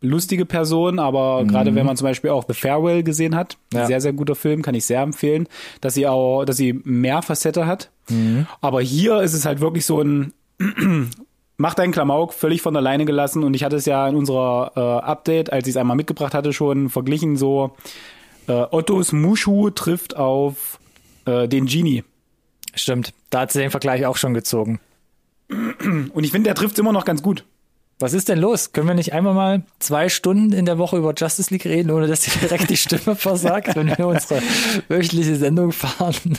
lustige Person, aber mhm. gerade wenn man zum Beispiel auch The Farewell gesehen hat, ja. sehr, sehr guter Film, kann ich sehr empfehlen, dass sie auch, dass sie mehr Facette hat. Mhm. Aber hier ist es halt wirklich so ein macht einen Klamauk völlig von alleine gelassen und ich hatte es ja in unserer äh, Update, als ich es einmal mitgebracht hatte, schon verglichen so äh, Ottos Mushu trifft auf äh, den Genie. Stimmt, da hat sie den Vergleich auch schon gezogen. Und ich finde, der trifft immer noch ganz gut. Was ist denn los? Können wir nicht einmal mal zwei Stunden in der Woche über Justice League reden, ohne dass dir direkt die Stimme versagt, wenn wir unsere wöchentliche Sendung fahren?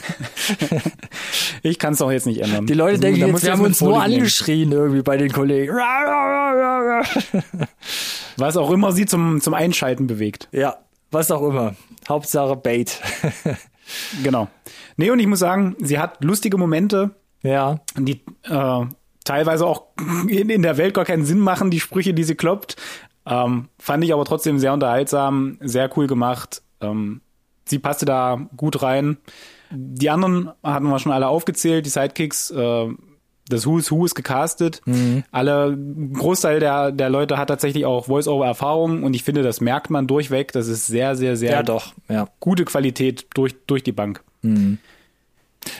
Ich kann es doch jetzt nicht ändern. Die Leute das denken jetzt, wir haben uns nur angeschrien irgendwie bei den Kollegen. Was auch immer sie zum, zum Einschalten bewegt. Ja, was auch immer. Hauptsache Bait. genau. Nee, und ich muss sagen, sie hat lustige Momente ja. Die äh, teilweise auch in, in der Welt gar keinen Sinn machen, die Sprüche, die sie kloppt. Ähm, fand ich aber trotzdem sehr unterhaltsam, sehr cool gemacht. Ähm, sie passte da gut rein. Die anderen hatten wir schon alle aufgezählt, die Sidekicks, äh, das Who is Who ist gecastet. Mhm. Alle, Großteil der, der Leute hat tatsächlich auch Voice-Over-Erfahrung und ich finde, das merkt man durchweg. Das ist sehr, sehr, sehr ja, doch. Ja. gute Qualität durch, durch die Bank. Mhm.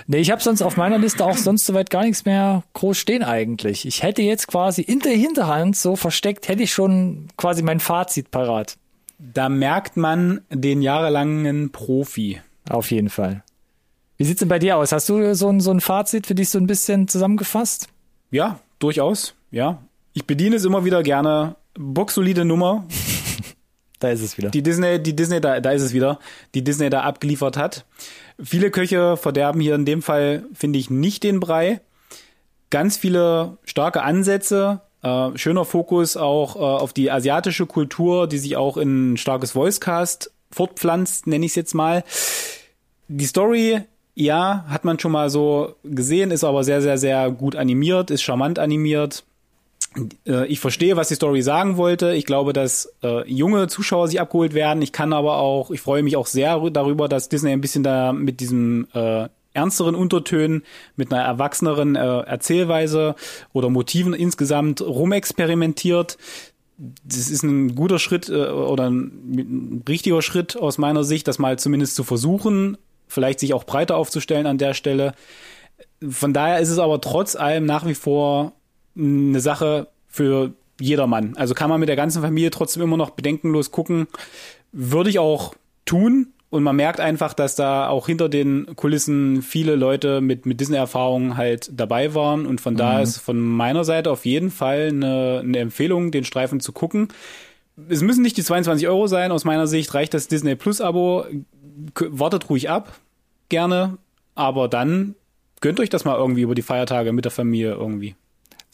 Nee, ich habe sonst auf meiner Liste auch sonst soweit gar nichts mehr groß stehen eigentlich. Ich hätte jetzt quasi in der Hinterhand so versteckt, hätte ich schon quasi mein Fazit parat. Da merkt man den jahrelangen Profi. Auf jeden Fall. Wie sieht's denn bei dir aus? Hast du so ein, so ein Fazit für dich so ein bisschen zusammengefasst? Ja, durchaus. Ja. Ich bediene es immer wieder gerne. Boxsolide Nummer. da ist es wieder. Die Disney, die Disney, da, da ist es wieder, die Disney da abgeliefert hat. Viele Köche verderben hier in dem Fall, finde ich, nicht den Brei. Ganz viele starke Ansätze, äh, schöner Fokus auch äh, auf die asiatische Kultur, die sich auch in starkes Voicecast fortpflanzt, nenne ich es jetzt mal. Die Story, ja, hat man schon mal so gesehen, ist aber sehr, sehr, sehr gut animiert, ist charmant animiert. Äh, ich verstehe, was die Story sagen wollte. Ich glaube, dass äh, junge Zuschauer sich abgeholt werden. Ich kann aber auch, ich freue mich auch sehr darüber, dass Disney ein bisschen da mit diesem äh, ernsteren Untertönen, mit einer erwachseneren äh, Erzählweise oder Motiven insgesamt rumexperimentiert. Das ist ein guter Schritt äh, oder ein, ein richtiger Schritt aus meiner Sicht, das mal zumindest zu versuchen, vielleicht sich auch breiter aufzustellen an der Stelle. Von daher ist es aber trotz allem nach wie vor eine Sache für jedermann. Also kann man mit der ganzen Familie trotzdem immer noch bedenkenlos gucken. Würde ich auch tun. Und man merkt einfach, dass da auch hinter den Kulissen viele Leute mit, mit Disney-Erfahrungen halt dabei waren. Und von mhm. da ist von meiner Seite auf jeden Fall eine, eine Empfehlung, den Streifen zu gucken. Es müssen nicht die 22 Euro sein. Aus meiner Sicht reicht das Disney Plus-Abo. Wartet ruhig ab. Gerne. Aber dann gönnt euch das mal irgendwie über die Feiertage mit der Familie irgendwie.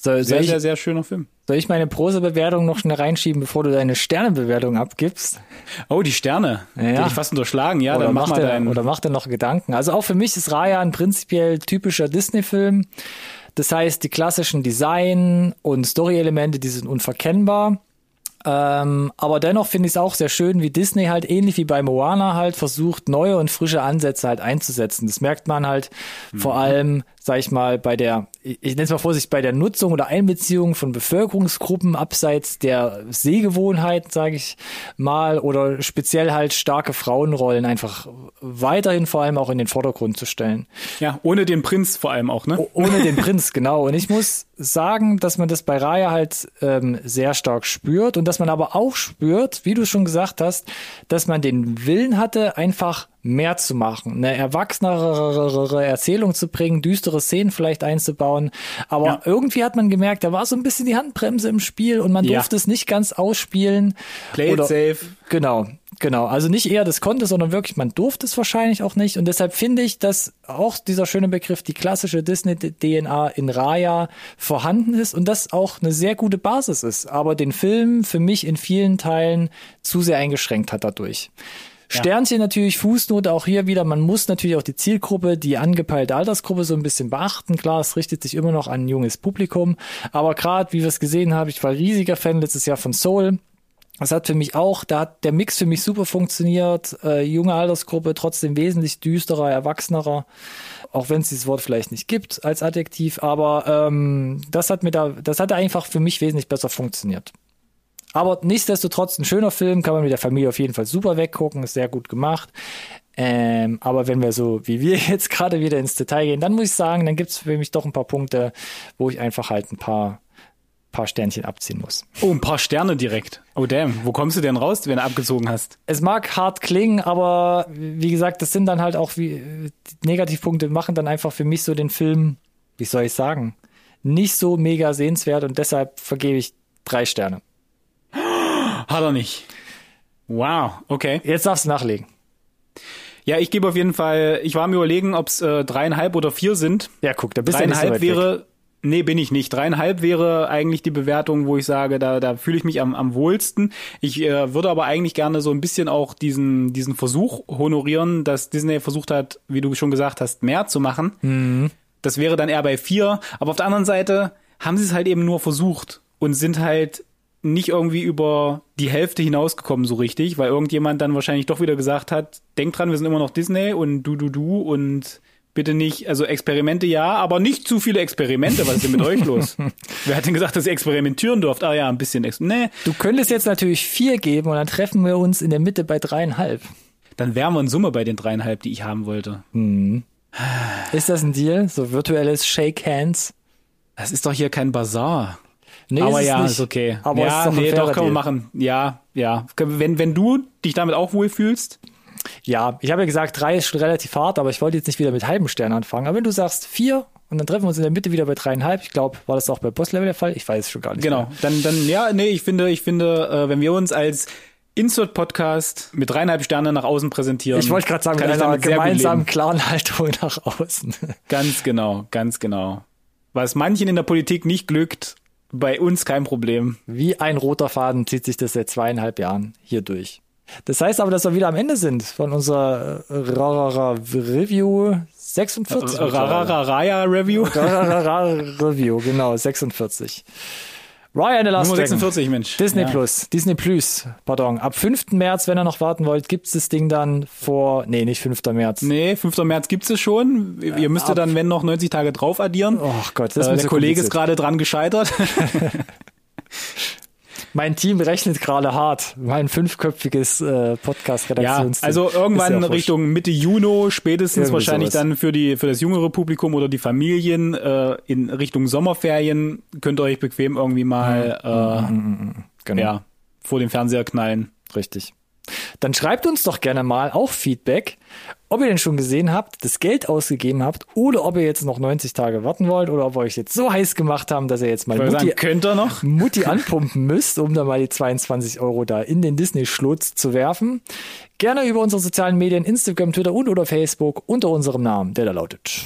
Soll, sehr, ich, sehr, sehr schöner Film. Soll ich meine Prosa-Bewertung noch schnell reinschieben, bevor du deine Sternebewertung abgibst? Oh, die Sterne. Ja. Die ich fast unterschlagen. Ja, oder dann mach mal deinen. Oder mach dir noch Gedanken. Also auch für mich ist Raya ein prinzipiell typischer Disney-Film. Das heißt, die klassischen Design- und Story-Elemente, die sind unverkennbar. Ähm, aber dennoch finde ich es auch sehr schön, wie Disney halt ähnlich wie bei Moana halt versucht, neue und frische Ansätze halt einzusetzen. Das merkt man halt mhm. vor allem sag ich mal, bei der, ich nenne es mal vorsichtig, bei der Nutzung oder Einbeziehung von Bevölkerungsgruppen abseits der Sehgewohnheiten, sage ich mal, oder speziell halt starke Frauenrollen einfach weiterhin vor allem auch in den Vordergrund zu stellen. Ja, ohne den Prinz vor allem auch, ne? O ohne den Prinz, genau. Und ich muss sagen, dass man das bei Raya halt ähm, sehr stark spürt und dass man aber auch spürt, wie du schon gesagt hast, dass man den Willen hatte, einfach mehr zu machen, eine erwachsenere Erzählung zu bringen, düstere Szenen vielleicht einzubauen. Aber ja. irgendwie hat man gemerkt, da war so ein bisschen die Handbremse im Spiel und man ja. durfte es nicht ganz ausspielen. Play it safe. Genau, genau. Also nicht eher das konnte, sondern wirklich, man durfte es wahrscheinlich auch nicht. Und deshalb finde ich, dass auch dieser schöne Begriff, die klassische Disney-DNA in Raya vorhanden ist und das auch eine sehr gute Basis ist. Aber den Film für mich in vielen Teilen zu sehr eingeschränkt hat dadurch. Sternchen natürlich, Fußnote auch hier wieder. Man muss natürlich auch die Zielgruppe, die angepeilte Altersgruppe so ein bisschen beachten. Klar, es richtet sich immer noch an ein junges Publikum. Aber gerade, wie wir es gesehen haben, ich war riesiger Fan letztes Jahr von Soul. Das hat für mich auch, da hat der Mix für mich super funktioniert. Äh, junge Altersgruppe, trotzdem wesentlich düsterer, erwachsenerer. Auch wenn es dieses Wort vielleicht nicht gibt als Adjektiv. Aber ähm, das hat mir da, das hat einfach für mich wesentlich besser funktioniert. Aber nichtsdestotrotz ein schöner Film, kann man mit der Familie auf jeden Fall super weggucken, ist sehr gut gemacht. Ähm, aber wenn wir so wie wir jetzt gerade wieder ins Detail gehen, dann muss ich sagen, dann gibt es für mich doch ein paar Punkte, wo ich einfach halt ein paar paar Sternchen abziehen muss. Oh, ein paar Sterne direkt. Oh damn, wo kommst du denn raus, wenn du abgezogen hast? Es mag hart klingen, aber wie gesagt, das sind dann halt auch wie Negativpunkte machen dann einfach für mich so den Film, wie soll ich sagen, nicht so mega sehenswert und deshalb vergebe ich drei Sterne. Hat er nicht. Wow, okay. Jetzt darfst du nachlegen. Ja, ich gebe auf jeden Fall, ich war mir überlegen, ob es äh, dreieinhalb oder vier sind. Ja, guck, da bist du Dreieinhalb so wäre, weg. Nee, bin ich nicht. Dreieinhalb wäre eigentlich die Bewertung, wo ich sage, da, da fühle ich mich am, am wohlsten. Ich äh, würde aber eigentlich gerne so ein bisschen auch diesen, diesen Versuch honorieren, dass Disney versucht hat, wie du schon gesagt hast, mehr zu machen. Mhm. Das wäre dann eher bei vier. Aber auf der anderen Seite haben sie es halt eben nur versucht und sind halt nicht irgendwie über die Hälfte hinausgekommen so richtig, weil irgendjemand dann wahrscheinlich doch wieder gesagt hat, denk dran, wir sind immer noch Disney und du, du, du und bitte nicht, also Experimente ja, aber nicht zu viele Experimente. Was ist denn mit euch los? Wer hat denn gesagt, dass ihr experimentieren dürft? Ah ja, ein bisschen. Ex nee. Du könntest jetzt natürlich vier geben und dann treffen wir uns in der Mitte bei dreieinhalb. Dann wären wir in Summe bei den dreieinhalb, die ich haben wollte. Hm. Ist das ein Deal? So virtuelles Shake Hands? Das ist doch hier kein Bazar. Nee, aber ist ja, nicht. ist okay. Aber ja, ist doch nee, doch, können wir machen. Ja, ja. Wenn, wenn du dich damit auch wohlfühlst. Ja, ich habe ja gesagt, drei ist schon relativ hart, aber ich wollte jetzt nicht wieder mit halben Sternen anfangen. Aber wenn du sagst vier und dann treffen wir uns in der Mitte wieder bei dreieinhalb, ich glaube, war das auch bei Boss-Level der Fall? Ich weiß es schon gar nicht. Genau. Mehr. Dann, dann, ja, nee, ich finde, ich finde, äh, wenn wir uns als Insert-Podcast mit dreieinhalb Sternen nach außen präsentieren. Ich wollte gerade sagen, mit einer gemeinsamen klaren Haltung nach außen. Ganz genau, ganz genau. Was manchen in der Politik nicht glückt, bei uns kein Problem. Wie ein roter Faden zieht sich das seit zweieinhalb Jahren hier durch. Das heißt aber, dass wir wieder am Ende sind von unserer Rarara Review 46. Rarara Review. Rarara Review, genau, 46. Ryan the Last Nummer Dragon. 46, Mensch. Disney Ja. Plus, Disney Plus, pardon. Ab 5. März, wenn ihr noch warten wollt, gibt's das Ding dann vor, nee, nicht 5. März. Nee, 5. März gibt's es schon. Ihr müsst ab- dann, wenn noch 90 Tage drauf addieren. Oh Gott, das äh, ist der so Kollege ist gerade dran gescheitert. Mein Team rechnet gerade hart. Mein fünfköpfiges äh, ja, Podcast-Redaktionsteam. also irgendwann ja. Richtung Mitte Juni, spätestens Irgendwie wahrscheinlich sowas. dann für die für das jüngere Publikum oder die Familien äh, in Richtung Sommerferien könnt ihr euch bequem irgendwie mal Genau. äh, ja vor dem Fernseher knallen. Richtig. Dann schreibt uns doch gerne mal auch Feedback, ob ihr denn schon gesehen habt, das Geld ausgegeben habt oder ob ihr jetzt noch 90 Tage warten wollt oder ob wir euch jetzt so heiß gemacht haben, dass ihr jetzt mal Mutti, sagen, könnt ihr noch? Mutti anpumpen müsst, um da mal die 22 Euro da in den Disney-Schlutz zu werfen. Gerne über unsere sozialen Medien, Instagram, Twitter und oder Facebook unter unserem Namen, der da lautet.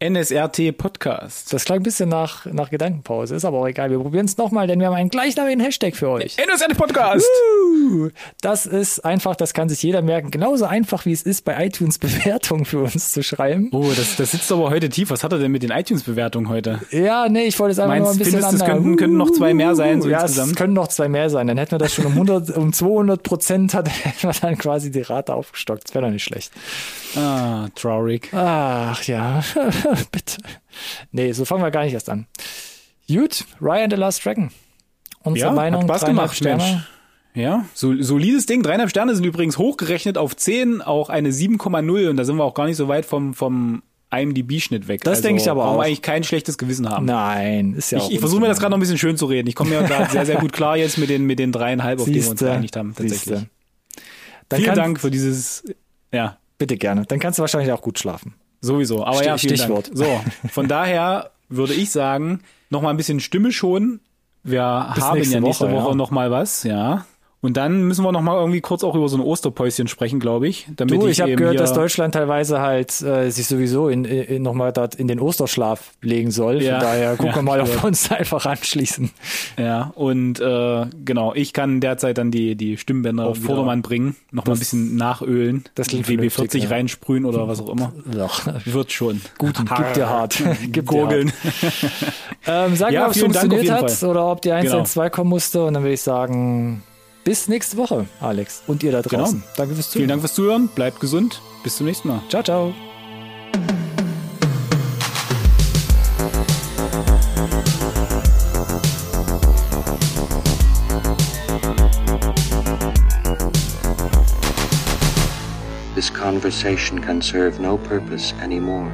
NSRT Podcast. Das klang ein bisschen nach, nach Gedankenpause, ist aber auch egal. Wir probieren es nochmal, denn wir haben einen gleichnamigen Hashtag für euch. NSRT Podcast! Das ist einfach, das kann sich jeder merken. Genauso einfach, wie es ist, bei iTunes Bewertungen für uns zu schreiben. Oh, das, das sitzt aber heute tief. Was hat er denn mit den iTunes-Bewertungen heute? Ja, nee, ich wollte es einfach Meinst, nur ein bisschen findest, es könnten, könnten noch zwei mehr sein, so ja, insgesamt? es können noch zwei mehr sein. Dann hätten wir das schon um 100, um 200 Prozent, hat, hätten wir dann quasi die Rate aufgestockt. Das wäre doch nicht schlecht. Ah, traurig. Ach ja, bitte. Nee, so fangen wir gar nicht erst an. Gut, Ryan the Last Dragon. Unsere Ja, Meinung, hat Spaß gemacht, Sterne. Mensch. Ja, so, solides Ding. Dreieinhalb Sterne sind übrigens hochgerechnet auf 10, auch eine 7,0 und da sind wir auch gar nicht so weit vom, vom IMDb-Schnitt weg. Das denke ich aber brauchen wir auch. eigentlich kein schlechtes Gewissen haben. Nein, ist ja auch ich ich versuche mir das gerade noch ein bisschen schön zu reden. Ich komme mir da sehr, sehr gut klar jetzt mit den, mit den dreieinhalb, auf die wir uns Siehste, geeinigt haben. Tatsächlich. siehste. Vielen Dank für dieses, ja, Bitte gerne. Dann kannst du wahrscheinlich auch gut schlafen. Sowieso. Aber Stich- ja, vielen Stichwort. Dank. So, von daher würde ich sagen, noch mal ein bisschen Stimme schon. Wir Bis haben nächste ja nächste Woche, Woche, ja. noch mal was, ja. Und dann müssen wir noch mal irgendwie kurz auch über so ein Osterpäuschen sprechen, glaube ich. Damit Du, ich habe eben gehört, dass Deutschland teilweise halt äh, sich sowieso in, in, nochmal dort in den Osterschlaf legen soll. Ja, Von daher gucken ja, wir mal, ob wir uns einfach anschließen. Ja, und äh, genau, ich kann derzeit dann die, die Stimmbänder auf wieder. Vordermann bringen, noch mal ein bisschen nachölen, das klingt WB40 vernünftig, ja. reinsprühen oder was auch immer. Doch. Wird schon. Gut, gib dir hart. gib dir Gurgeln. Ähm, sag Ja, mal, ob es auf funktioniert hat oder ob die 1 Genau. 2 kommen musste. Und dann würde ich sagen, bis nächste Woche, Alex. Und ihr da draußen. Danke fürs Zuhören. Vielen Dank fürs Zuhören, bleibt gesund, bis zum nächsten Mal. Ciao, ciao. This conversation can serve no purpose anymore.